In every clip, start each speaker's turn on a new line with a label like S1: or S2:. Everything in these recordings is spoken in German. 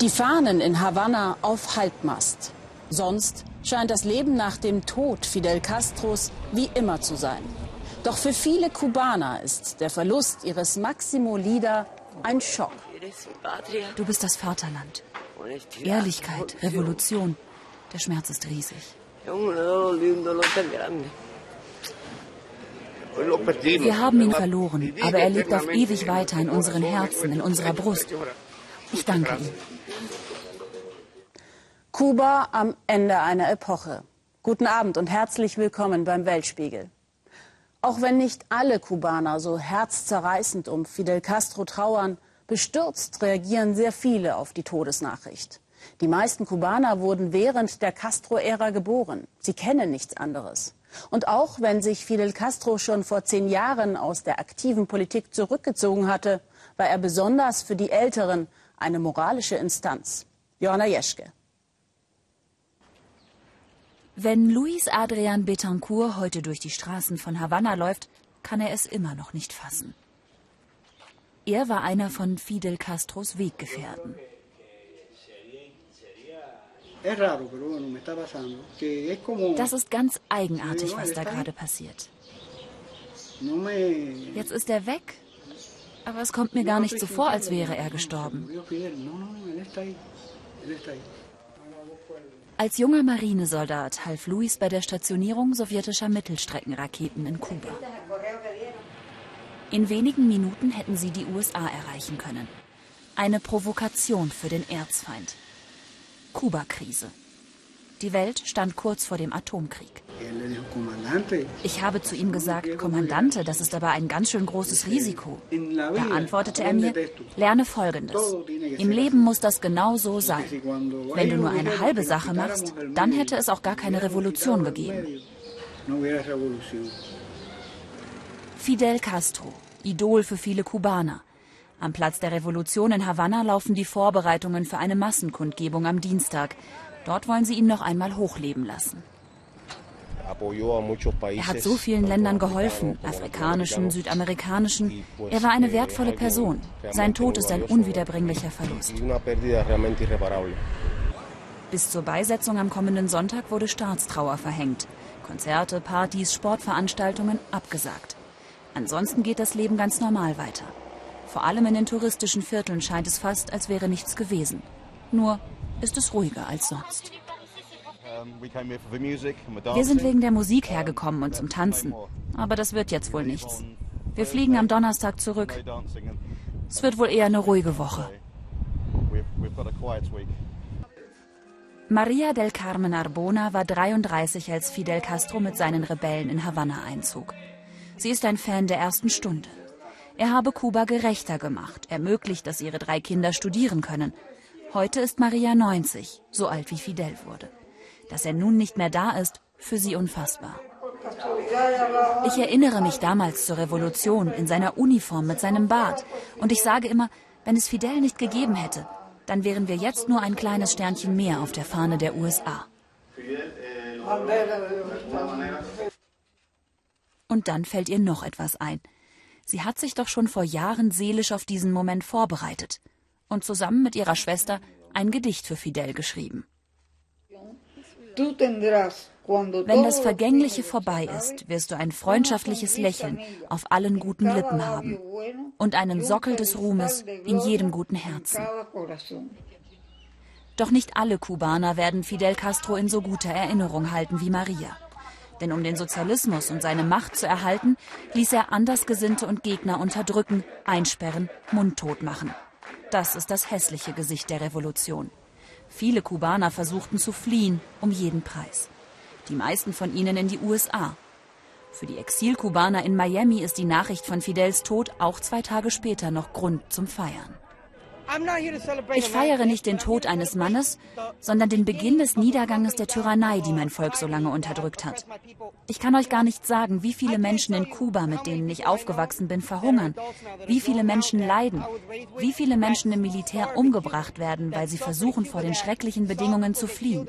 S1: Die Fahnen in Havanna auf Halbmast. Sonst scheint das Leben nach dem Tod Fidel Castros wie immer zu sein. Doch für viele Kubaner ist der Verlust ihres Maximo Lida ein Schock.
S2: Du bist das Vaterland. Ehrlichkeit, Revolution. Der Schmerz ist riesig. Wir haben ihn verloren, aber er lebt auf ewig weiter in unseren Herzen, in unserer Brust. Ich danke ihm.
S1: Kuba am Ende einer Epoche. Guten Abend und herzlich willkommen beim Weltspiegel. Auch wenn nicht alle Kubaner so herzzerreißend um Fidel Castro trauern, bestürzt reagieren sehr viele auf die Todesnachricht. Die meisten Kubaner wurden während der Castro-Ära geboren. Sie kennen nichts anderes. Und auch wenn sich Fidel Castro schon vor zehn Jahren aus der aktiven Politik zurückgezogen hatte, war er besonders für die Älteren eine moralische Instanz. Johanna Jeschke.
S2: Wenn Luis Adrian Betancourt heute durch die Straßen von Havanna läuft, kann er es immer noch nicht fassen. Er war einer von Fidel Castros Weggefährten. Das ist ganz eigenartig, was da gerade passiert. Jetzt ist er weg, aber es kommt mir gar nicht so vor, als wäre er gestorben. Als junger Marinesoldat half Luis bei der Stationierung sowjetischer Mittelstreckenraketen in Kuba. In wenigen Minuten hätten sie die USA erreichen können. Eine Provokation für den Erzfeind. Kuba-Krise. Die Welt stand kurz vor dem Atomkrieg. Ich habe zu ihm gesagt, Kommandante, das ist aber ein ganz schön großes Risiko. Da antwortete er mir, lerne Folgendes. Im Leben muss das genau so sein. Wenn du nur eine halbe Sache machst, dann hätte es auch gar keine Revolution gegeben. Fidel Castro, Idol für viele Kubaner. Am Platz der Revolution in Havanna laufen die Vorbereitungen für eine Massenkundgebung am Dienstag. Dort wollen sie ihn noch einmal hochleben lassen. Er hat so vielen Ländern geholfen, afrikanischen, südamerikanischen. Er war eine wertvolle Person. Sein Tod ist ein unwiederbringlicher Verlust. Bis zur Beisetzung am kommenden Sonntag wurde Staatstrauer verhängt. Konzerte, Partys, Sportveranstaltungen abgesagt. Ansonsten geht das Leben ganz normal weiter. Vor allem in den touristischen Vierteln scheint es fast, als wäre nichts gewesen. Nur ist es ruhiger als sonst. Wir sind wegen der Musik hergekommen und zum Tanzen. Aber das wird jetzt wohl nichts. Wir fliegen am Donnerstag zurück. Es wird wohl eher eine ruhige Woche. Maria del Carmen Arbona war 33, als Fidel Castro mit seinen Rebellen in Havanna einzog. Sie ist ein Fan der ersten Stunde. Er habe Kuba gerechter gemacht, ermöglicht, dass ihre drei Kinder studieren können. Heute ist Maria 90, so alt wie Fidel wurde. Dass er nun nicht mehr da ist, für sie unfassbar. Ich erinnere mich damals zur Revolution in seiner Uniform mit seinem Bart. Und ich sage immer, wenn es Fidel nicht gegeben hätte, dann wären wir jetzt nur ein kleines Sternchen mehr auf der Fahne der USA. Und dann fällt ihr noch etwas ein. Sie hat sich doch schon vor Jahren seelisch auf diesen Moment vorbereitet und zusammen mit ihrer Schwester ein Gedicht für Fidel geschrieben. Wenn das Vergängliche vorbei ist, wirst du ein freundschaftliches Lächeln auf allen guten Lippen haben und einen Sockel des Ruhmes in jedem guten Herzen. Doch nicht alle Kubaner werden Fidel Castro in so guter Erinnerung halten wie Maria. Denn um den Sozialismus und seine Macht zu erhalten, ließ er Andersgesinnte und Gegner unterdrücken, einsperren, mundtot machen. Das ist das hässliche Gesicht der Revolution. Viele Kubaner versuchten zu fliehen, um jeden Preis. Die meisten von ihnen in die USA. Für die Exilkubaner in Miami ist die Nachricht von Fidels Tod auch zwei Tage später noch Grund zum Feiern. Ich feiere nicht den Tod eines Mannes, sondern den Beginn des Niederganges der Tyrannei, die mein Volk so lange unterdrückt hat. Ich kann euch gar nicht sagen, wie viele Menschen in Kuba, mit denen ich aufgewachsen bin, verhungern, wie viele Menschen leiden, wie viele Menschen im Militär umgebracht werden, weil sie versuchen, vor den schrecklichen Bedingungen zu fliehen.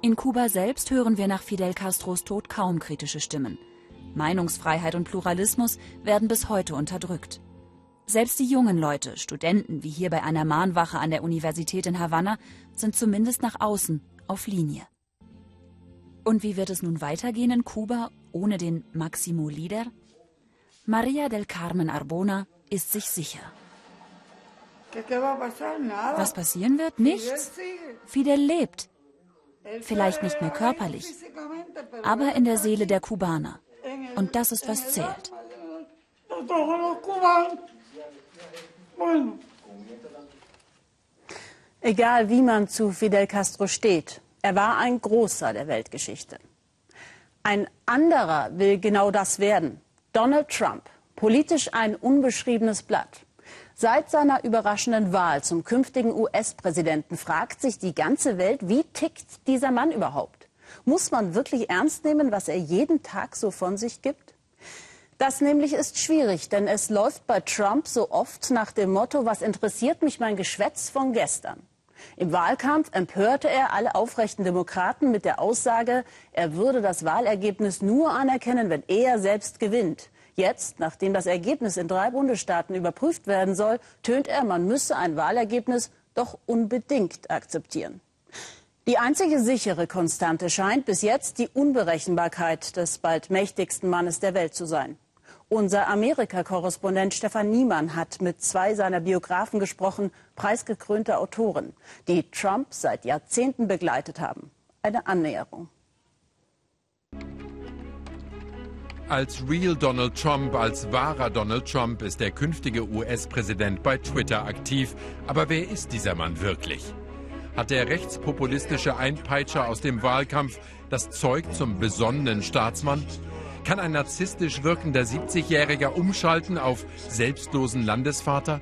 S2: In Kuba selbst hören wir nach Fidel Castros Tod kaum kritische Stimmen. Meinungsfreiheit und Pluralismus werden bis heute unterdrückt. Selbst die jungen Leute, Studenten wie hier bei einer Mahnwache an der Universität in Havanna, sind zumindest nach außen auf Linie. Und wie wird es nun weitergehen in Kuba ohne den Maximo Lider? Maria del Carmen Arbona ist sich sicher. Was passieren wird? Nichts. Fidel lebt. Vielleicht nicht mehr körperlich, aber in der Seele der Kubaner. Und das ist, was zählt.
S1: Egal wie man zu Fidel Castro steht, er war ein Großer der Weltgeschichte. Ein anderer will genau das werden. Donald Trump, politisch ein unbeschriebenes Blatt. Seit seiner überraschenden Wahl zum künftigen US-Präsidenten fragt sich die ganze Welt, wie tickt dieser Mann überhaupt? Muss man wirklich ernst nehmen, was er jeden Tag so von sich gibt? Das nämlich ist schwierig, denn es läuft bei Trump so oft nach dem Motto, was interessiert mich mein Geschwätz von gestern? Im Wahlkampf empörte er alle aufrechten Demokraten mit der Aussage, er würde das Wahlergebnis nur anerkennen, wenn er selbst gewinnt. Jetzt, nachdem das Ergebnis in drei Bundesstaaten überprüft werden soll, tönt er, man müsse ein Wahlergebnis doch unbedingt akzeptieren. Die einzige sichere Konstante scheint bis jetzt die Unberechenbarkeit des bald mächtigsten Mannes der Welt zu sein. Unser Amerika-Korrespondent Stefan Niemann hat mit zwei seiner Biografen gesprochen, preisgekrönte Autoren, die Trump seit Jahrzehnten begleitet haben. Eine Annäherung.
S3: Als Real Donald Trump, als wahrer Donald Trump ist der künftige US-Präsident bei Twitter aktiv. Aber wer ist dieser Mann wirklich? Hat der rechtspopulistische Einpeitscher aus dem Wahlkampf das Zeug zum besonnenen Staatsmann? Kann ein narzisstisch wirkender 70-Jähriger umschalten auf selbstlosen Landesvater?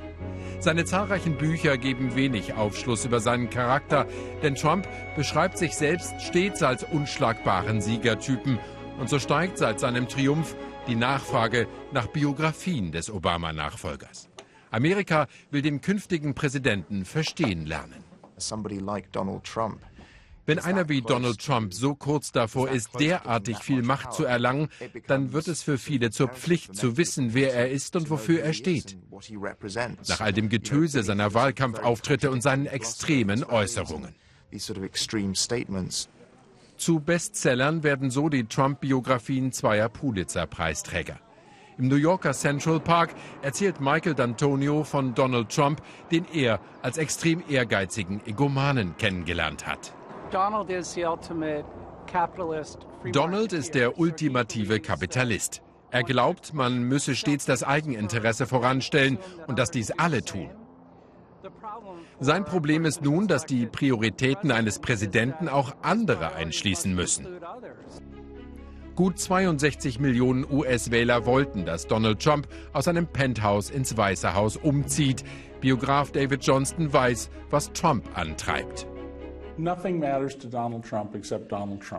S3: Seine zahlreichen Bücher geben wenig Aufschluss über seinen Charakter, denn Trump beschreibt sich selbst stets als unschlagbaren Siegertypen. Und so steigt seit seinem Triumph die Nachfrage nach Biografien des Obama-Nachfolgers. Amerika will den künftigen Präsidenten verstehen lernen. Wenn einer wie Donald Trump so kurz davor ist, derartig viel Macht zu erlangen, dann wird es für viele zur Pflicht zu wissen, wer er ist und wofür er steht. Nach all dem Getöse seiner Wahlkampfauftritte und seinen extremen Äußerungen. Zu Bestsellern werden so die Trump-Biografien zweier Pulitzer-Preisträger. Im New Yorker Central Park erzählt Michael D'Antonio von Donald Trump, den er als extrem ehrgeizigen Egomanen kennengelernt hat. Donald ist der ultimative Kapitalist. Er glaubt, man müsse stets das Eigeninteresse voranstellen und dass dies alle tun. Sein Problem ist nun, dass die Prioritäten eines Präsidenten auch andere einschließen müssen. Gut 62 Millionen US-Wähler wollten, dass Donald Trump aus einem Penthouse ins Weiße Haus umzieht. Biograf David Johnston weiß, was Trump antreibt.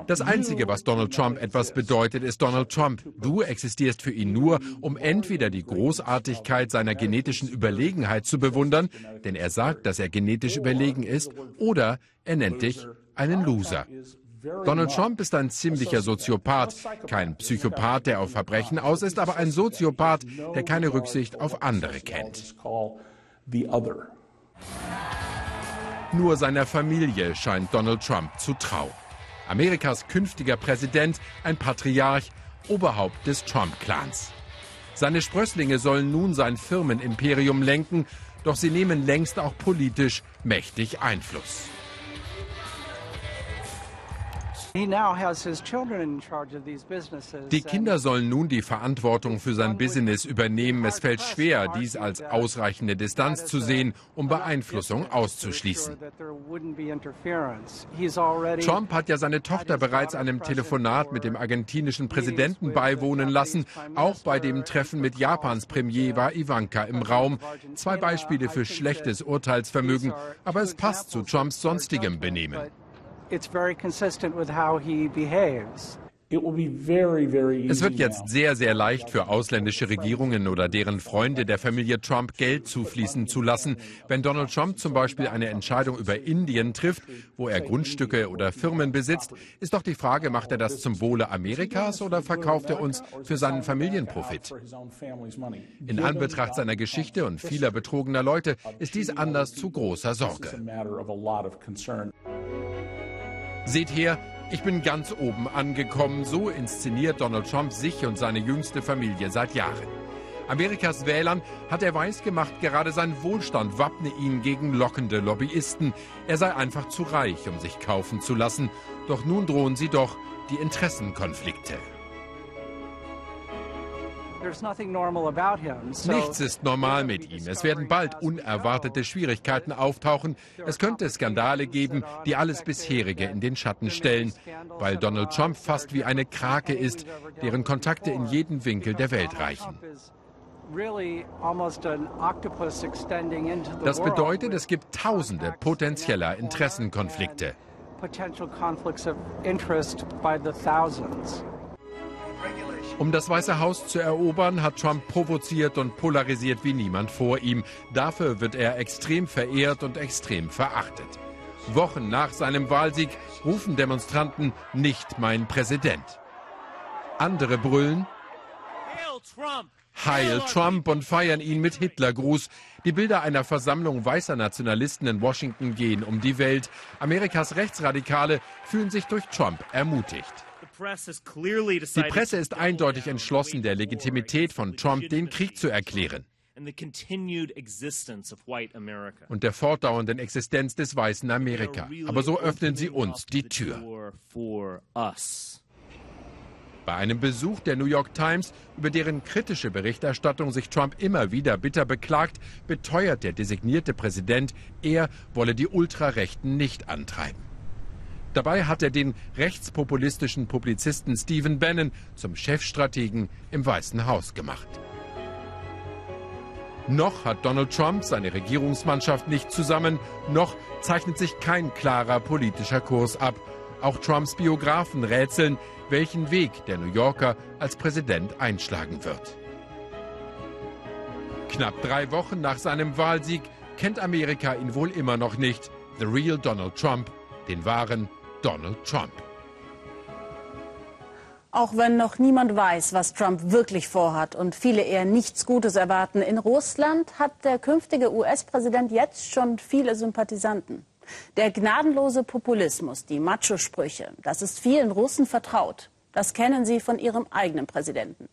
S3: Das Einzige, was Donald Trump etwas bedeutet, ist Donald Trump. Du existierst für ihn nur, um entweder die Großartigkeit seiner genetischen Überlegenheit zu bewundern, denn er sagt, dass er genetisch überlegen ist, oder er nennt dich einen Loser. Donald Trump ist ein ziemlicher Soziopath, kein Psychopath, der auf Verbrechen aus ist, aber ein Soziopath, der keine Rücksicht auf andere kennt. Nur seiner Familie scheint Donald Trump zu trauen. Amerikas künftiger Präsident, ein Patriarch, Oberhaupt des Trump-Clans. Seine Sprösslinge sollen nun sein Firmenimperium lenken, doch sie nehmen längst auch politisch mächtig Einfluss. Die Kinder sollen nun die Verantwortung für sein Business übernehmen. Es fällt schwer, dies als ausreichende Distanz zu sehen, um Beeinflussung auszuschließen. Trump hat ja seine Tochter bereits einem Telefonat mit dem argentinischen Präsidenten beiwohnen lassen. Auch bei dem Treffen mit Japans Premier war Ivanka im Raum. Zwei Beispiele für schlechtes Urteilsvermögen, aber es passt zu Trumps sonstigem Benehmen
S4: it's very consistent with how he behaves.
S3: Es wird jetzt sehr, sehr leicht für ausländische Regierungen oder deren Freunde der Familie Trump Geld zufließen zu lassen, wenn Donald Trump zum Beispiel eine Entscheidung über Indien trifft, wo er Grundstücke oder Firmen besitzt, ist doch die Frage, macht er das zum Wohle Amerikas oder verkauft er uns für seinen Familienprofit? In Anbetracht seiner Geschichte und vieler betrogener Leute ist dies anders zu großer Sorge. Seht her, ich bin ganz oben angekommen. So inszeniert Donald Trump sich und seine jüngste Familie seit Jahren. Amerikas Wählern hat er weisgemacht, gerade sein Wohlstand wappne ihn gegen lockende Lobbyisten. Er sei einfach zu reich, um sich kaufen zu lassen. Doch nun drohen sie doch die Interessenkonflikte. Nichts ist normal mit ihm. Es werden bald unerwartete Schwierigkeiten auftauchen. Es könnte Skandale geben, die alles bisherige in den Schatten stellen, weil Donald Trump fast wie eine Krake ist, deren Kontakte in jeden Winkel der Welt reichen. Das bedeutet, es gibt tausende potenzieller Interessenkonflikte. Potential conflicts of interest by the thousands. Um das Weiße Haus zu erobern, hat Trump provoziert und polarisiert wie niemand vor ihm. Dafür wird er extrem verehrt und extrem verachtet. Wochen nach seinem Wahlsieg rufen Demonstranten nicht mein Präsident. Andere brüllen Heil Trump und feiern ihn mit Hitlergruß. Die Bilder einer Versammlung weißer Nationalisten in Washington gehen um die Welt. Amerikas Rechtsradikale fühlen sich durch Trump ermutigt. Die Presse ist eindeutig entschlossen, der Legitimität von Trump den Krieg zu erklären und der fortdauernden Existenz des weißen Amerika. Aber so öffnen sie uns die Tür. Bei einem Besuch der New York Times, über deren kritische Berichterstattung sich Trump immer wieder bitter beklagt, beteuert der designierte Präsident, er wolle die Ultrarechten nicht antreiben. Dabei hat er den rechtspopulistischen Publizisten Stephen Bannon zum Chefstrategen im Weißen Haus gemacht. Noch hat Donald Trump seine Regierungsmannschaft nicht zusammen, noch zeichnet sich kein klarer politischer Kurs ab. Auch Trumps Biografen rätseln, welchen Weg der New Yorker als Präsident einschlagen wird. Knapp drei Wochen nach seinem Wahlsieg kennt Amerika ihn wohl immer noch nicht, The Real Donald Trump, den wahren Donald Trump.
S1: Auch wenn noch niemand weiß, was Trump wirklich vorhat und viele eher nichts Gutes erwarten, in Russland hat der künftige US-Präsident jetzt schon viele Sympathisanten. Der gnadenlose Populismus, die Macho-Sprüche, das ist vielen Russen vertraut. Das kennen sie von ihrem eigenen Präsidenten.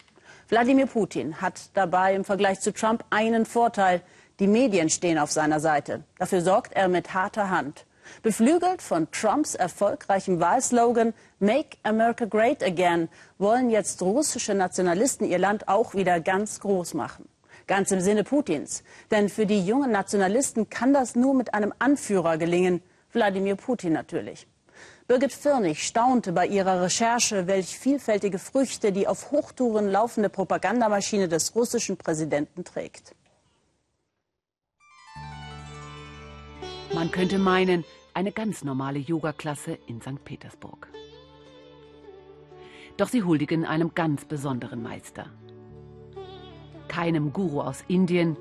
S1: Wladimir Putin hat dabei im Vergleich zu Trump einen Vorteil. Die Medien stehen auf seiner Seite. Dafür sorgt er mit harter Hand. Beflügelt von Trumps erfolgreichem Wahlslogan Make America Great Again wollen jetzt russische Nationalisten ihr Land auch wieder ganz groß machen. Ganz im Sinne Putins. Denn für die jungen Nationalisten kann das nur mit einem Anführer gelingen. Wladimir Putin natürlich. Birgit Firnig staunte bei ihrer Recherche, welch vielfältige Früchte die auf Hochtouren laufende Propagandamaschine des russischen Präsidenten trägt.
S4: Man könnte meinen, eine ganz normale Yoga-Klasse in St. Petersburg. Doch sie huldigen einem ganz besonderen Meister. Keinem Guru aus Indien,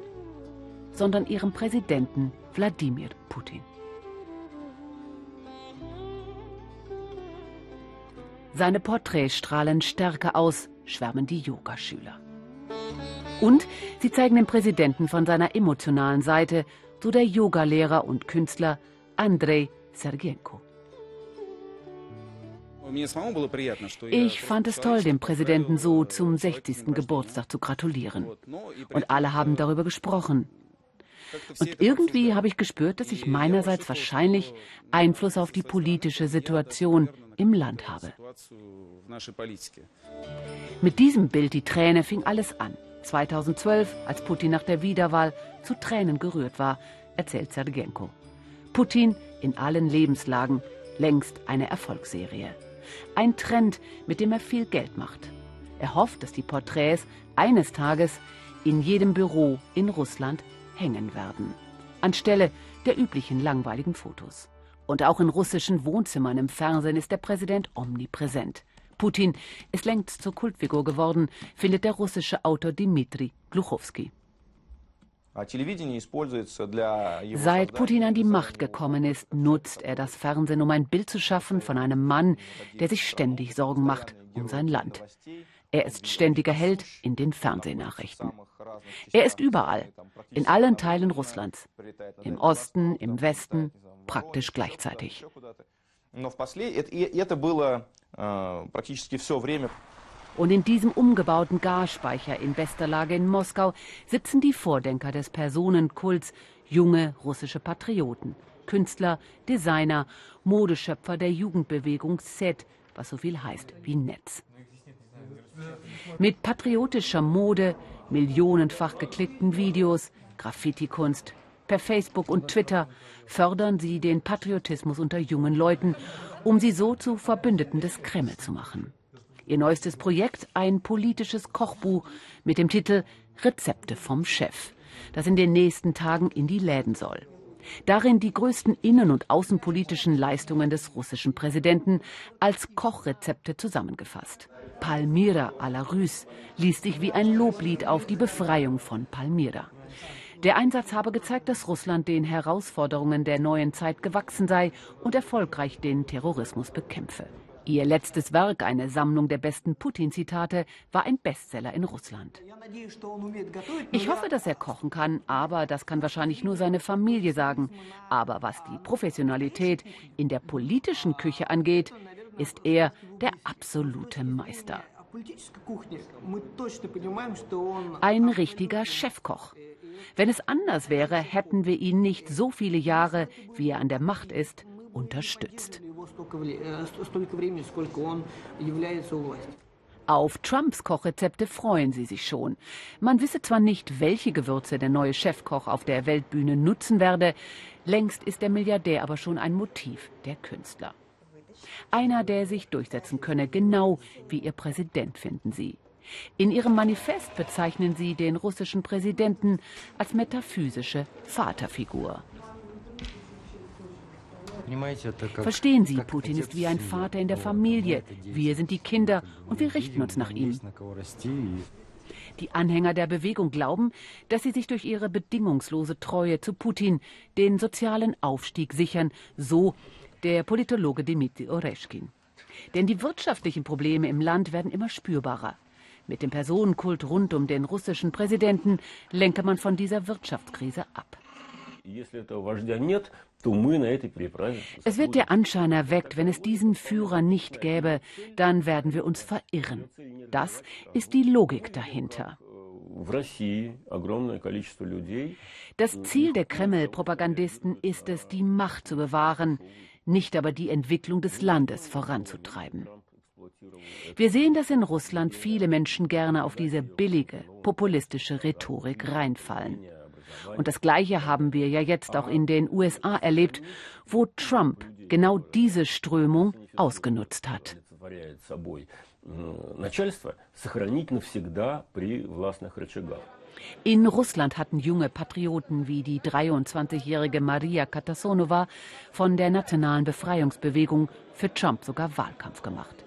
S4: sondern ihrem Präsidenten Wladimir Putin. Seine Porträts strahlen Stärke aus, schwärmen die Yogaschüler. Und sie zeigen den Präsidenten von seiner emotionalen Seite so der Yogalehrer und Künstler Andrei Sergenko. Ich fand es toll, dem Präsidenten so zum 60. Geburtstag zu gratulieren. Und alle haben darüber gesprochen. Und irgendwie habe ich gespürt, dass ich meinerseits wahrscheinlich Einfluss auf die politische Situation im Land habe. Mit diesem Bild, die Träne, fing alles an. 2012, als Putin nach der Wiederwahl zu Tränen gerührt war, erzählt Sergenko. Putin in allen Lebenslagen, längst eine Erfolgsserie. Ein Trend, mit dem er viel Geld macht. Er hofft, dass die Porträts eines Tages in jedem Büro in Russland hängen werden. Anstelle der üblichen langweiligen Fotos. Und auch in russischen Wohnzimmern im Fernsehen ist der Präsident omnipräsent. Putin ist längst zur Kultfigur geworden, findet der russische Autor Dmitri Gluchowski. Seit Putin an die Macht gekommen ist, nutzt er das Fernsehen, um ein Bild zu schaffen von einem Mann, der sich ständig Sorgen macht um sein Land. Er ist ständiger Held in den Fernsehnachrichten. Er ist überall, in allen Teilen Russlands, im Osten, im Westen, praktisch gleichzeitig. Und in diesem umgebauten Gasspeicher in bester Lage in Moskau sitzen die Vordenker des Personenkults, junge russische Patrioten, Künstler, Designer, Modeschöpfer der Jugendbewegung SET, was so viel heißt wie Netz. Mit patriotischer Mode, millionenfach geklickten Videos, Graffiti-Kunst, per Facebook und Twitter fördern sie den Patriotismus unter jungen Leuten, um sie so zu Verbündeten des Kreml zu machen. Ihr neuestes Projekt ein politisches Kochbuch mit dem Titel Rezepte vom Chef, das in den nächsten Tagen in die Läden soll. Darin die größten innen- und außenpolitischen Leistungen des russischen Präsidenten als Kochrezepte zusammengefasst. Palmyra à la Russe liest sich wie ein Loblied auf die Befreiung von Palmyra. Der Einsatz habe gezeigt, dass Russland den Herausforderungen der neuen Zeit gewachsen sei und erfolgreich den Terrorismus bekämpfe. Ihr letztes Werk, eine Sammlung der besten Putin-Zitate, war ein Bestseller in Russland. Ich hoffe, dass er kochen kann, aber das kann wahrscheinlich nur seine Familie sagen. Aber was die Professionalität in der politischen Küche angeht, ist er der absolute Meister. Ein richtiger Chefkoch. Wenn es anders wäre, hätten wir ihn nicht so viele Jahre, wie er an der Macht ist, unterstützt. Auf Trumps Kochrezepte freuen sie sich schon. Man wisse zwar nicht, welche Gewürze der neue Chefkoch auf der Weltbühne nutzen werde, längst ist der Milliardär aber schon ein Motiv der Künstler. Einer, der sich durchsetzen könne, genau wie ihr Präsident, finden sie. In ihrem Manifest bezeichnen sie den russischen Präsidenten als metaphysische Vaterfigur. Verstehen Sie, Putin ist wie ein Vater in der Familie. Wir sind die Kinder und wir richten uns nach ihm. Die Anhänger der Bewegung glauben, dass sie sich durch ihre bedingungslose Treue zu Putin den sozialen Aufstieg sichern, so der Politologe Dmitri Oreschkin. Denn die wirtschaftlichen Probleme im Land werden immer spürbarer. Mit dem Personenkult rund um den russischen Präsidenten lenke man von dieser Wirtschaftskrise ab. Es wird der Anschein erweckt, wenn es diesen Führer nicht gäbe, dann werden wir uns verirren. Das ist die Logik dahinter. Das Ziel der Kreml-Propagandisten ist es, die Macht zu bewahren, nicht aber die Entwicklung des Landes voranzutreiben. Wir sehen, dass in Russland viele Menschen gerne auf diese billige, populistische Rhetorik reinfallen. Und das Gleiche haben wir ja jetzt auch in den USA erlebt, wo Trump genau diese Strömung ausgenutzt hat. In Russland hatten junge Patrioten wie die 23-jährige Maria Katasonova von der Nationalen Befreiungsbewegung für Trump sogar Wahlkampf gemacht.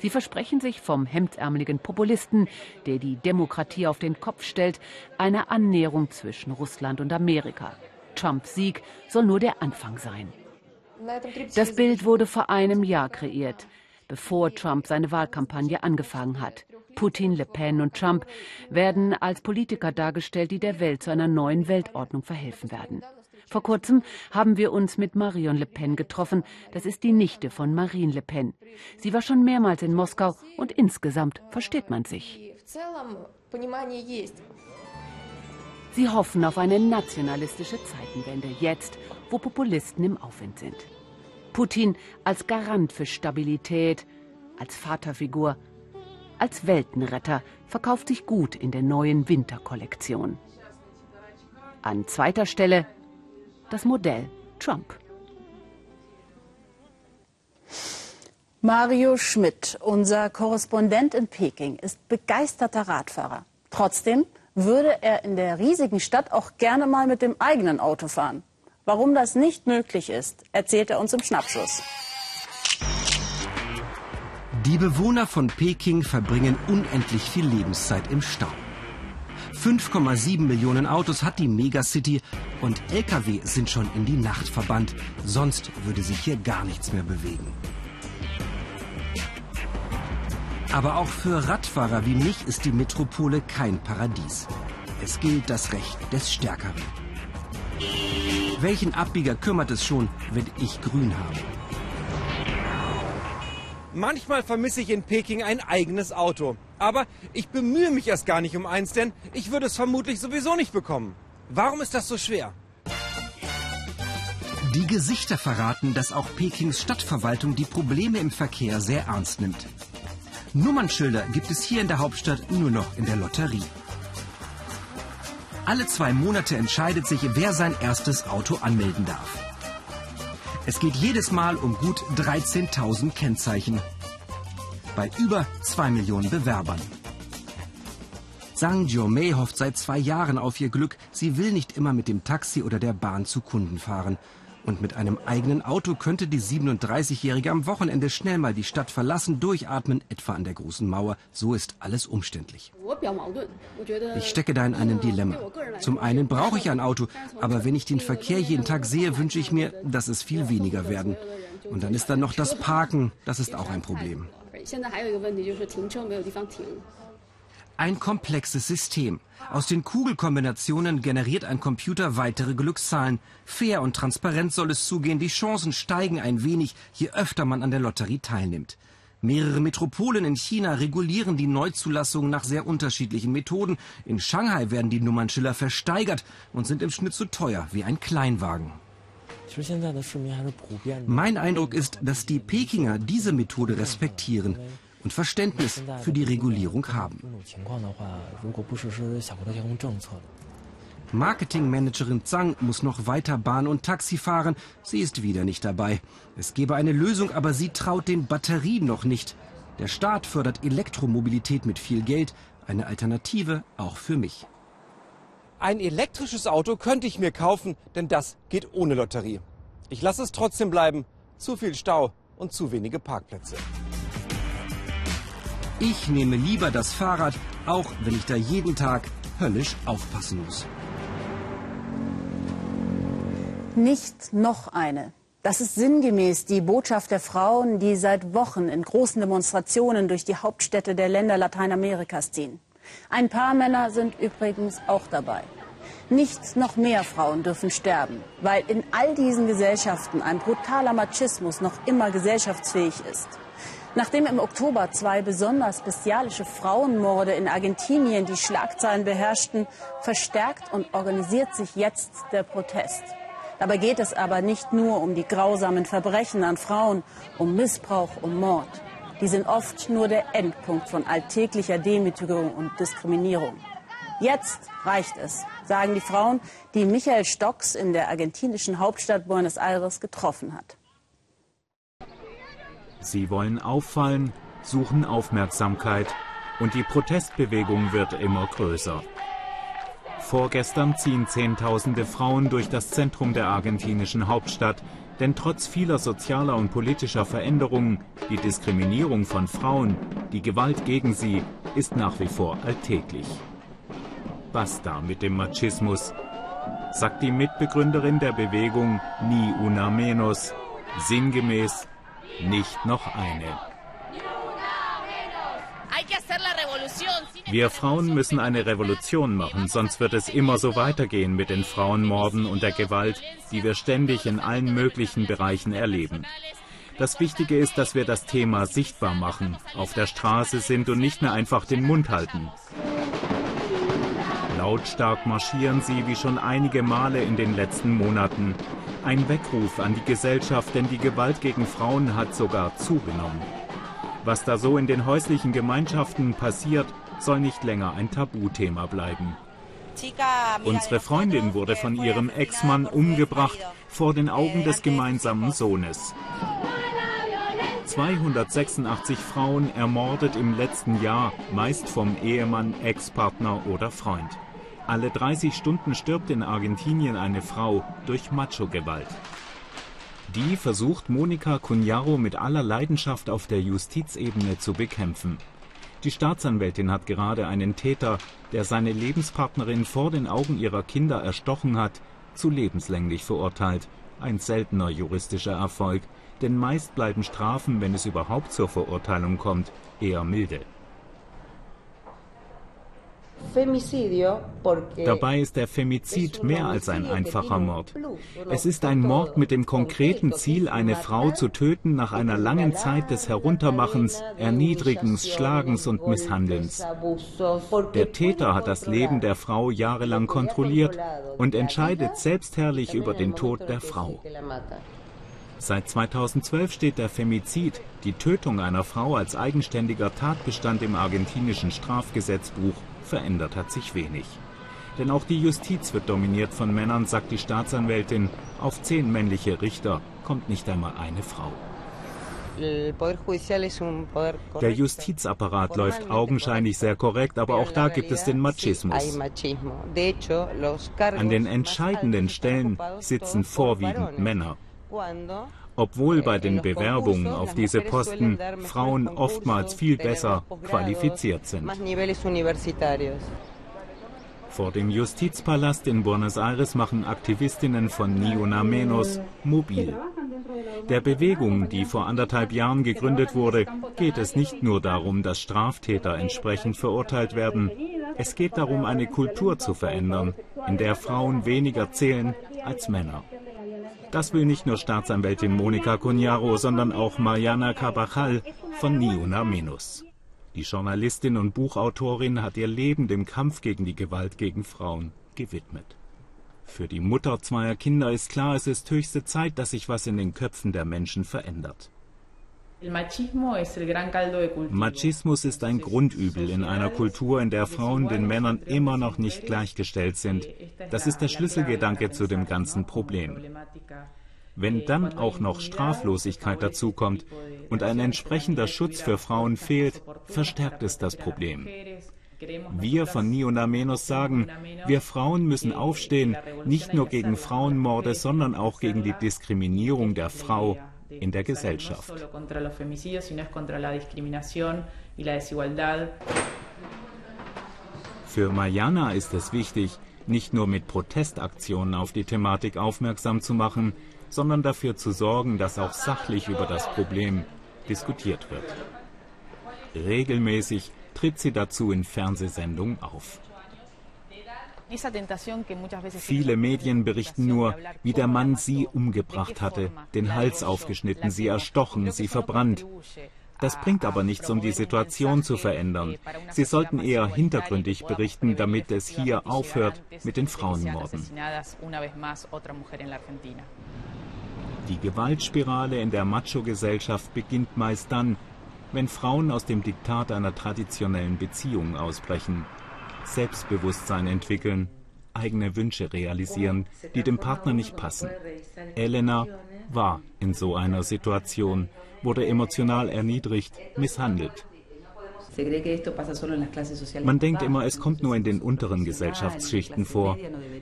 S4: Sie versprechen sich vom hemdsärmeligen Populisten, der die Demokratie auf den Kopf stellt, eine Annäherung zwischen Russland und Amerika. Trumps Sieg soll nur der Anfang sein. Das Bild wurde vor einem Jahr kreiert, bevor Trump seine Wahlkampagne angefangen hat. Putin, Le Pen und Trump werden als Politiker dargestellt, die der Welt zu einer neuen Weltordnung verhelfen werden. Vor kurzem haben wir uns mit Marion Le Pen getroffen. Das ist die Nichte von Marine Le Pen. Sie war schon mehrmals in Moskau und insgesamt versteht man sich. Sie hoffen auf eine nationalistische Zeitenwende, jetzt, wo Populisten im Aufwind sind. Putin als Garant für Stabilität, als Vaterfigur, als Weltenretter verkauft sich gut in der neuen Winterkollektion. An zweiter Stelle das Modell Trump.
S1: Mario Schmidt, unser Korrespondent in Peking, ist begeisterter Radfahrer. Trotzdem würde er in der riesigen Stadt auch gerne mal mit dem eigenen Auto fahren. Warum das nicht möglich ist, erzählt er uns im Schnappschuss.
S5: Die Bewohner von Peking verbringen unendlich viel Lebenszeit im Stau. 5,7 Millionen Autos hat die Megacity und Lkw sind schon in die Nacht verbannt. Sonst würde sich hier gar nichts mehr bewegen. Aber auch für Radfahrer wie mich ist die Metropole kein Paradies. Es gilt das Recht des Stärkeren. Welchen Abbieger kümmert es schon, wenn ich grün habe?
S6: Manchmal vermisse ich in Peking ein eigenes Auto. Aber ich bemühe mich erst gar nicht um eins, denn ich würde es vermutlich sowieso nicht bekommen. Warum ist das so schwer?
S5: Die Gesichter verraten, dass auch Pekings Stadtverwaltung die Probleme im Verkehr sehr ernst nimmt. Nummernschilder gibt es hier in der Hauptstadt nur noch in der Lotterie. Alle zwei Monate entscheidet sich, wer sein erstes Auto anmelden darf. Es geht jedes Mal um gut 13.000 Kennzeichen. Bei über 2 Millionen Bewerbern. Zhang Jiomei hofft seit zwei Jahren auf ihr Glück. Sie will nicht immer mit dem Taxi oder der Bahn zu Kunden fahren. Und mit einem eigenen Auto könnte die 37-Jährige am Wochenende schnell mal die Stadt verlassen, durchatmen, etwa an der großen Mauer. So ist alles umständlich. Ich stecke da in einem Dilemma. Zum einen brauche ich ein Auto, aber wenn ich den Verkehr jeden Tag sehe, wünsche ich mir, dass es viel weniger werden. Und dann ist da noch das Parken, das ist auch ein Problem. Ein komplexes System. Aus den Kugelkombinationen generiert ein Computer weitere Glückszahlen. Fair und transparent soll es zugehen. Die Chancen steigen ein wenig, je öfter man an der Lotterie teilnimmt. Mehrere Metropolen in China regulieren die Neuzulassung nach sehr unterschiedlichen Methoden. In Shanghai werden die Nummernschiller versteigert und sind im Schnitt so teuer wie ein Kleinwagen. Mein Eindruck ist, dass die Pekinger diese Methode respektieren und Verständnis für die Regulierung haben. Marketingmanagerin Zhang muss noch weiter Bahn und Taxi fahren. Sie ist wieder nicht dabei. Es gebe eine Lösung, aber sie traut den Batterien noch nicht. Der Staat fördert Elektromobilität mit viel Geld. Eine Alternative auch für mich.
S6: Ein elektrisches Auto könnte ich mir kaufen, denn das geht ohne Lotterie. Ich lasse es trotzdem bleiben. Zu viel Stau und zu wenige Parkplätze.
S5: Ich nehme lieber das Fahrrad, auch wenn ich da jeden Tag höllisch aufpassen muss.
S1: Nicht noch eine. Das ist sinngemäß die Botschaft der Frauen, die seit Wochen in großen Demonstrationen durch die Hauptstädte der Länder Lateinamerikas ziehen. Ein paar Männer sind übrigens auch dabei. Nicht noch mehr Frauen dürfen sterben, weil in all diesen Gesellschaften ein brutaler Machismus noch immer gesellschaftsfähig ist. Nachdem im Oktober zwei besonders bestialische Frauenmorde in Argentinien die Schlagzeilen beherrschten, verstärkt und organisiert sich jetzt der Protest. Dabei geht es aber nicht nur um die grausamen Verbrechen an Frauen, um Missbrauch, um Mord. Die sind oft nur der Endpunkt von alltäglicher Demütigung und Diskriminierung. Jetzt reicht es, sagen die Frauen, die Michael Stocks in der argentinischen Hauptstadt Buenos Aires getroffen hat.
S7: Sie wollen auffallen, suchen Aufmerksamkeit und die Protestbewegung wird immer größer. Vorgestern ziehen Zehntausende Frauen durch das Zentrum der argentinischen Hauptstadt, denn trotz vieler sozialer und politischer Veränderungen, die Diskriminierung von Frauen, die Gewalt gegen sie, ist nach wie vor alltäglich. Basta mit dem Machismus, sagt die Mitbegründerin der Bewegung Ni Una Menos, sinngemäß nicht noch eine. Wir Frauen müssen eine Revolution machen, sonst wird es immer so weitergehen mit den Frauenmorden und der Gewalt, die wir ständig in allen möglichen Bereichen erleben. Das Wichtige ist, dass wir das Thema sichtbar machen, auf der Straße sind und nicht mehr einfach den Mund halten. Lautstark marschieren sie wie schon einige Male in den letzten Monaten. Ein Weckruf an die Gesellschaft, denn die Gewalt gegen Frauen hat sogar zugenommen. Was da so in den häuslichen Gemeinschaften passiert, soll nicht länger ein Tabuthema bleiben. Unsere Freundin wurde von ihrem Ex-Mann umgebracht vor den Augen des gemeinsamen Sohnes. 286 Frauen ermordet im letzten Jahr, meist vom Ehemann, Ex-Partner oder Freund. Alle 30 Stunden stirbt in Argentinien eine Frau durch Macho-Gewalt. Die versucht Monika Cunharo mit aller Leidenschaft auf der Justizebene zu bekämpfen. Die Staatsanwältin hat gerade einen Täter, der seine Lebenspartnerin vor den Augen ihrer Kinder erstochen hat, zu lebenslänglich verurteilt. Ein seltener juristischer Erfolg, denn meist bleiben Strafen, wenn es überhaupt zur Verurteilung kommt, eher milde. Dabei ist der Femizid mehr als ein einfacher Mord. Es ist ein Mord mit dem konkreten Ziel, eine Frau zu töten nach einer langen Zeit des Heruntermachens, Erniedrigens, Schlagens und Misshandelns. Der Täter hat das Leben der Frau jahrelang kontrolliert und entscheidet selbstherrlich über den Tod der Frau. Seit 2012 steht der Femizid, die Tötung einer Frau als eigenständiger Tatbestand im argentinischen Strafgesetzbuch verändert hat sich wenig. Denn auch die Justiz wird dominiert von Männern, sagt die Staatsanwältin. Auf zehn männliche Richter kommt nicht einmal eine Frau. Der Justizapparat läuft augenscheinlich sehr korrekt, aber auch da gibt es den Machismus. An den entscheidenden Stellen sitzen vorwiegend Männer. Obwohl bei den Bewerbungen auf diese Posten Frauen oftmals viel besser qualifiziert sind. Vor dem Justizpalast in Buenos Aires machen Aktivistinnen von Ni Una Menos mobil. Der Bewegung, die vor anderthalb Jahren gegründet wurde, geht es nicht nur darum, dass Straftäter entsprechend verurteilt werden. Es geht darum, eine Kultur zu verändern, in der Frauen weniger zählen als Männer. Das will nicht nur Staatsanwältin Monika Cunharo, sondern auch Mariana Cabajal von Niuna Menos. Die Journalistin und Buchautorin hat ihr Leben dem Kampf gegen die Gewalt gegen Frauen gewidmet. Für die Mutter zweier Kinder ist klar, es ist höchste Zeit, dass sich was in den Köpfen der Menschen verändert. Machismus ist ein Grundübel in einer Kultur, in der Frauen den Männern immer noch nicht gleichgestellt sind. Das ist der Schlüsselgedanke zu dem ganzen Problem. Wenn dann auch noch Straflosigkeit dazukommt und ein entsprechender Schutz für Frauen fehlt, verstärkt es das Problem. Wir von Nionamenos sagen, wir Frauen müssen aufstehen, nicht nur gegen Frauenmorde, sondern auch gegen die Diskriminierung der Frau in der Gesellschaft. Für Mariana ist es wichtig, nicht nur mit Protestaktionen auf die Thematik aufmerksam zu machen, sondern dafür zu sorgen, dass auch sachlich über das Problem diskutiert wird. Regelmäßig tritt sie dazu in Fernsehsendungen auf. Viele Medien berichten nur, wie der Mann sie umgebracht hatte, den Hals aufgeschnitten, sie erstochen, sie verbrannt. Das bringt aber nichts, um die Situation zu verändern. Sie sollten eher hintergründig berichten, damit es hier aufhört mit den Frauenmorden. Die Gewaltspirale in der Macho-Gesellschaft beginnt meist dann, wenn Frauen aus dem Diktat einer traditionellen Beziehung ausbrechen. Selbstbewusstsein entwickeln, eigene Wünsche realisieren, die dem Partner nicht passen. Elena war in so einer Situation, wurde emotional erniedrigt, misshandelt. Man denkt immer, es kommt nur in den unteren Gesellschaftsschichten vor.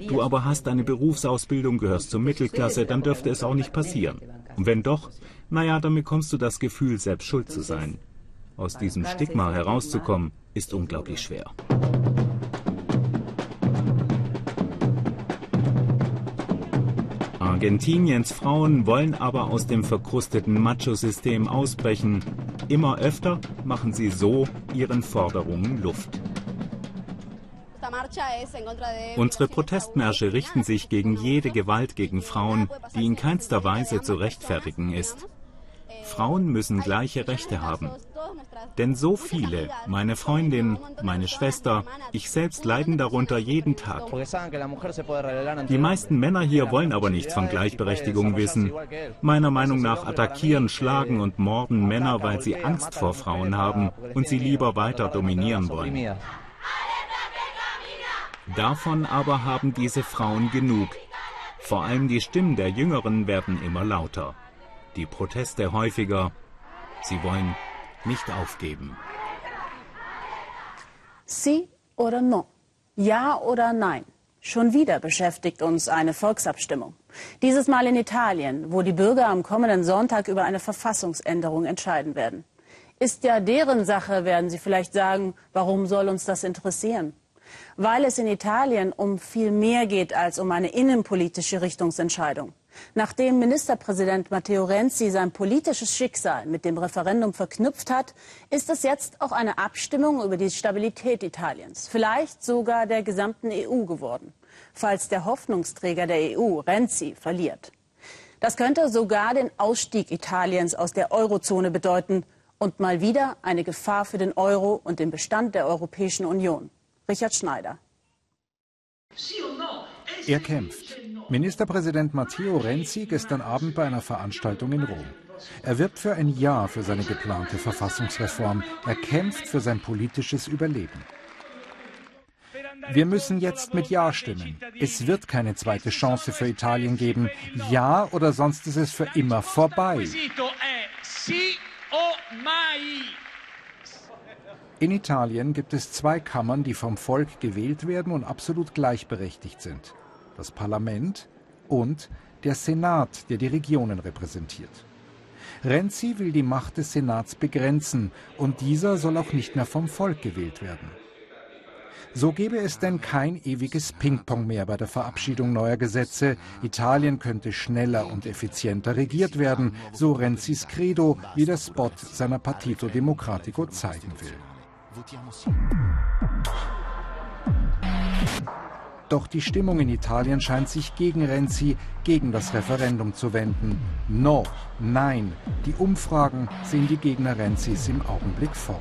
S7: Du aber hast eine Berufsausbildung, gehörst zur Mittelklasse, dann dürfte es auch nicht passieren. Und wenn doch, naja, dann bekommst du das Gefühl, selbst schuld zu sein. Aus diesem Stigma herauszukommen, ist unglaublich schwer. Argentiniens Frauen wollen aber aus dem verkrusteten Macho-System ausbrechen. Immer öfter machen sie so ihren Forderungen Luft. Unsere Protestmärsche richten sich gegen jede Gewalt gegen Frauen, die in keinster Weise zu rechtfertigen ist. Frauen müssen gleiche Rechte haben. Denn so viele, meine Freundin, meine Schwester, ich selbst leiden darunter jeden Tag. Die meisten Männer hier wollen aber nichts von Gleichberechtigung wissen. Meiner Meinung nach attackieren, schlagen und morden Männer, weil sie Angst vor Frauen haben und sie lieber weiter dominieren wollen. Davon aber haben diese Frauen genug. Vor allem die Stimmen der Jüngeren werden immer lauter. Die Proteste häufiger. Sie wollen nicht aufgeben.
S1: Sie oder no? Ja oder nein? Schon wieder beschäftigt uns eine Volksabstimmung. Dieses Mal in Italien, wo die Bürger am kommenden Sonntag über eine Verfassungsänderung entscheiden werden. Ist ja deren Sache, werden Sie vielleicht sagen. Warum soll uns das interessieren? Weil es in Italien um viel mehr geht als um eine innenpolitische Richtungsentscheidung. Nachdem Ministerpräsident Matteo Renzi sein politisches Schicksal mit dem Referendum verknüpft hat, ist es jetzt auch eine Abstimmung über die Stabilität Italiens, vielleicht sogar der gesamten EU geworden, falls der Hoffnungsträger der EU, Renzi, verliert. Das könnte sogar den Ausstieg Italiens aus der Eurozone bedeuten und mal wieder eine Gefahr für den Euro und den Bestand der Europäischen Union. Richard Schneider.
S8: Er kämpft. Ministerpräsident Matteo Renzi gestern Abend bei einer Veranstaltung in Rom. Er wirbt für ein Ja für seine geplante Verfassungsreform. Er kämpft für sein politisches Überleben. Wir müssen jetzt mit Ja stimmen. Es wird keine zweite Chance für Italien geben. Ja oder sonst ist es für immer vorbei. In Italien gibt es zwei Kammern, die vom Volk gewählt werden und absolut gleichberechtigt sind. Das Parlament und der Senat, der die Regionen repräsentiert. Renzi will die Macht des Senats begrenzen und dieser soll auch nicht mehr vom Volk gewählt werden. So gäbe es denn kein ewiges Ping-Pong mehr bei der Verabschiedung neuer Gesetze. Italien könnte schneller und effizienter regiert werden, so Renzis Credo, wie der Spot seiner Partito Democratico zeigen will. Doch die Stimmung in Italien scheint sich gegen Renzi, gegen das Referendum zu wenden. No, nein, die Umfragen sehen die Gegner Renzis im Augenblick vor.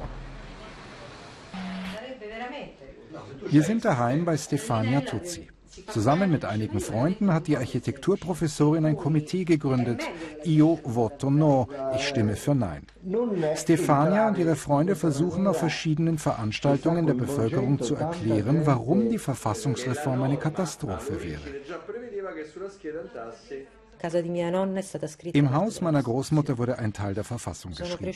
S8: Wir sind daheim bei Stefania Tuzzi. Zusammen mit einigen Freunden hat die Architekturprofessorin ein Komitee gegründet. Io voto no, ich stimme für Nein. Stefania und ihre Freunde versuchen auf verschiedenen Veranstaltungen der Bevölkerung zu erklären, warum die Verfassungsreform eine Katastrophe wäre. Im Haus meiner Großmutter wurde ein Teil der Verfassung geschrieben.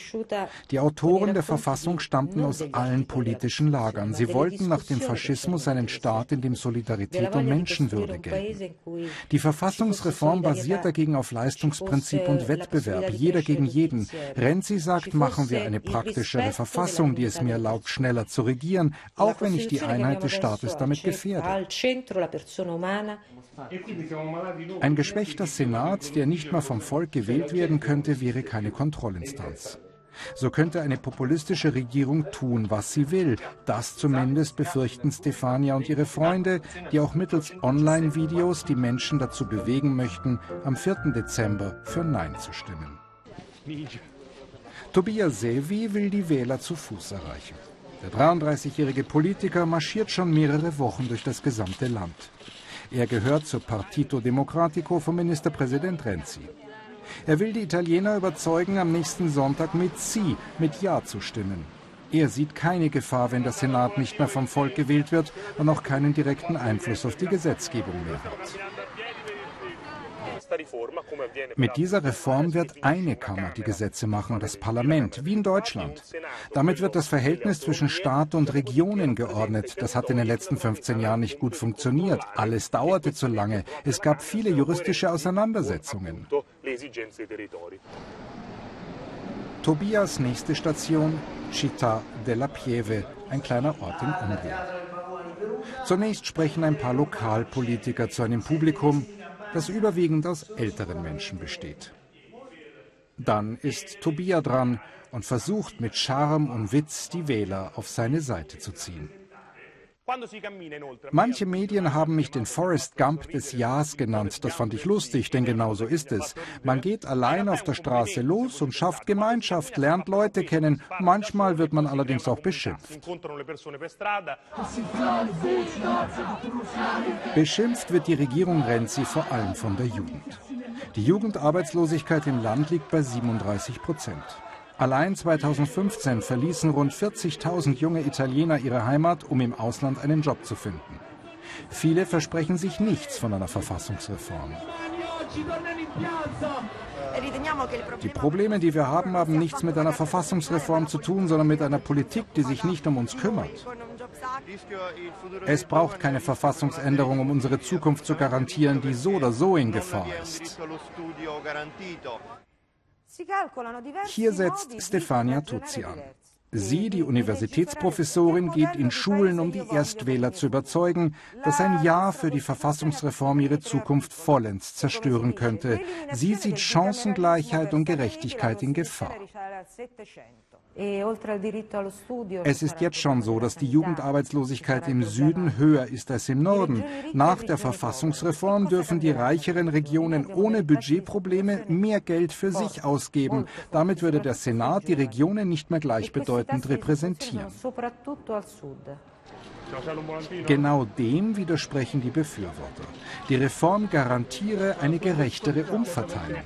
S8: Die Autoren der Verfassung stammten aus allen politischen Lagern. Sie wollten nach dem Faschismus einen Staat, in dem Solidarität und Menschenwürde gelten. Die Verfassungsreform basiert dagegen auf Leistungsprinzip und Wettbewerb, jeder gegen jeden. Renzi sagt, machen wir eine praktischere Verfassung, die es mir erlaubt, schneller zu regieren, auch wenn ich die Einheit des Staates damit gefährde. Ein geschwächter Senat, der nicht mal vom Volk gewählt werden könnte, wäre keine Kontrollinstanz. So könnte eine populistische Regierung tun, was sie will. Das zumindest befürchten Stefania und ihre Freunde, die auch mittels Online-Videos die Menschen dazu bewegen möchten, am 4. Dezember für Nein zu stimmen. Tobias Sevi will die Wähler zu Fuß erreichen. Der 33-jährige Politiker marschiert schon mehrere Wochen durch das gesamte Land. Er gehört zur Partito Democratico von Ministerpräsident Renzi. Er will die Italiener überzeugen, am nächsten Sonntag mit Sie, mit Ja zu stimmen. Er sieht keine Gefahr, wenn der Senat nicht mehr vom Volk gewählt wird und auch keinen direkten Einfluss auf die Gesetzgebung mehr hat. Mit dieser Reform wird eine Kammer die Gesetze machen, das Parlament, wie in Deutschland. Damit wird das Verhältnis zwischen Staat und Regionen geordnet. Das hat in den letzten 15 Jahren nicht gut funktioniert. Alles dauerte zu lange. Es gab viele juristische Auseinandersetzungen. Tobias nächste Station, Città della Pieve, ein kleiner Ort in Umbrien. Zunächst sprechen ein paar Lokalpolitiker zu einem Publikum, das überwiegend aus älteren Menschen besteht. Dann ist Tobia dran und versucht mit Charme und Witz die Wähler auf seine Seite zu ziehen. Manche Medien haben mich den Forrest Gump des Jahres genannt. Das fand ich lustig, denn genau so ist es. Man geht allein auf der Straße los und schafft Gemeinschaft, lernt Leute kennen. Manchmal wird man allerdings auch beschimpft. Beschimpft wird die Regierung Renzi vor allem von der Jugend. Die Jugendarbeitslosigkeit im Land liegt bei 37 Prozent. Allein 2015 verließen rund 40.000 junge Italiener ihre Heimat, um im Ausland einen Job zu finden. Viele versprechen sich nichts von einer Verfassungsreform. Die Probleme, die wir haben, haben nichts mit einer Verfassungsreform zu tun, sondern mit einer Politik, die sich nicht um uns kümmert. Es braucht keine Verfassungsänderung, um unsere Zukunft zu garantieren, die so oder so in Gefahr ist. Hier setzt Stefania Tuzzi an. Sie, die Universitätsprofessorin, geht in Schulen, um die Erstwähler zu überzeugen, dass ein Ja für die Verfassungsreform ihre Zukunft vollends zerstören könnte. Sie sieht Chancengleichheit und Gerechtigkeit in Gefahr. Es ist jetzt schon so, dass die Jugendarbeitslosigkeit im Süden höher ist als im Norden. Nach der Verfassungsreform dürfen die reicheren Regionen ohne Budgetprobleme mehr Geld für sich ausgeben. Damit würde der Senat die Regionen nicht mehr gleichbedeutend repräsentieren. Genau dem widersprechen die Befürworter. Die Reform garantiere eine gerechtere Umverteilung.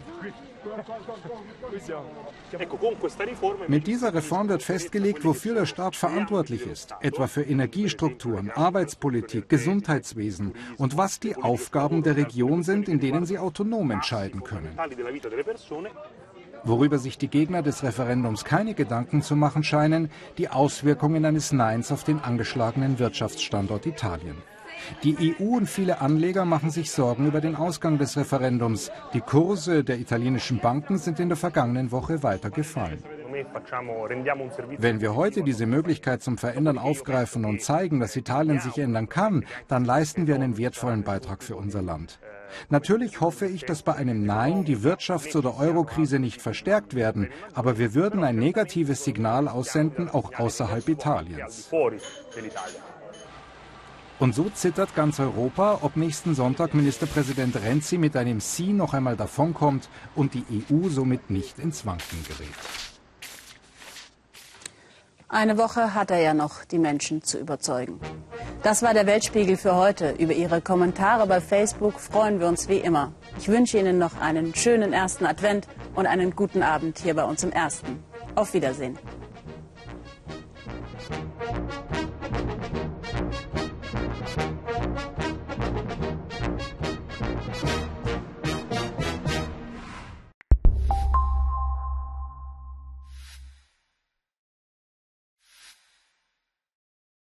S8: Mit dieser Reform wird festgelegt, wofür der Staat verantwortlich ist, etwa für Energiestrukturen, Arbeitspolitik, Gesundheitswesen und was die Aufgaben der Region sind, in denen sie autonom entscheiden können. Worüber sich die Gegner des Referendums keine Gedanken zu machen scheinen, die Auswirkungen eines Neins auf den angeschlagenen Wirtschaftsstandort Italien. Die EU und viele Anleger machen sich Sorgen über den Ausgang des Referendums. Die Kurse der italienischen Banken sind in der vergangenen Woche weiter gefallen. Wenn wir heute diese Möglichkeit zum Verändern aufgreifen und zeigen, dass Italien sich ändern kann, dann leisten wir einen wertvollen Beitrag für unser Land. Natürlich hoffe ich, dass bei einem Nein die Wirtschafts- oder Eurokrise nicht verstärkt werden, aber wir würden ein negatives Signal aussenden, auch außerhalb Italiens. Und so zittert ganz Europa, ob nächsten Sonntag Ministerpräsident Renzi mit einem Sie noch einmal davonkommt und die EU somit nicht ins Wanken gerät.
S1: Eine Woche hat er ja noch, die Menschen zu überzeugen. Das war der Weltspiegel für heute. Über Ihre Kommentare bei Facebook freuen wir uns wie immer. Ich wünsche Ihnen noch einen schönen ersten Advent und einen guten Abend hier bei uns im Ersten. Auf Wiedersehen.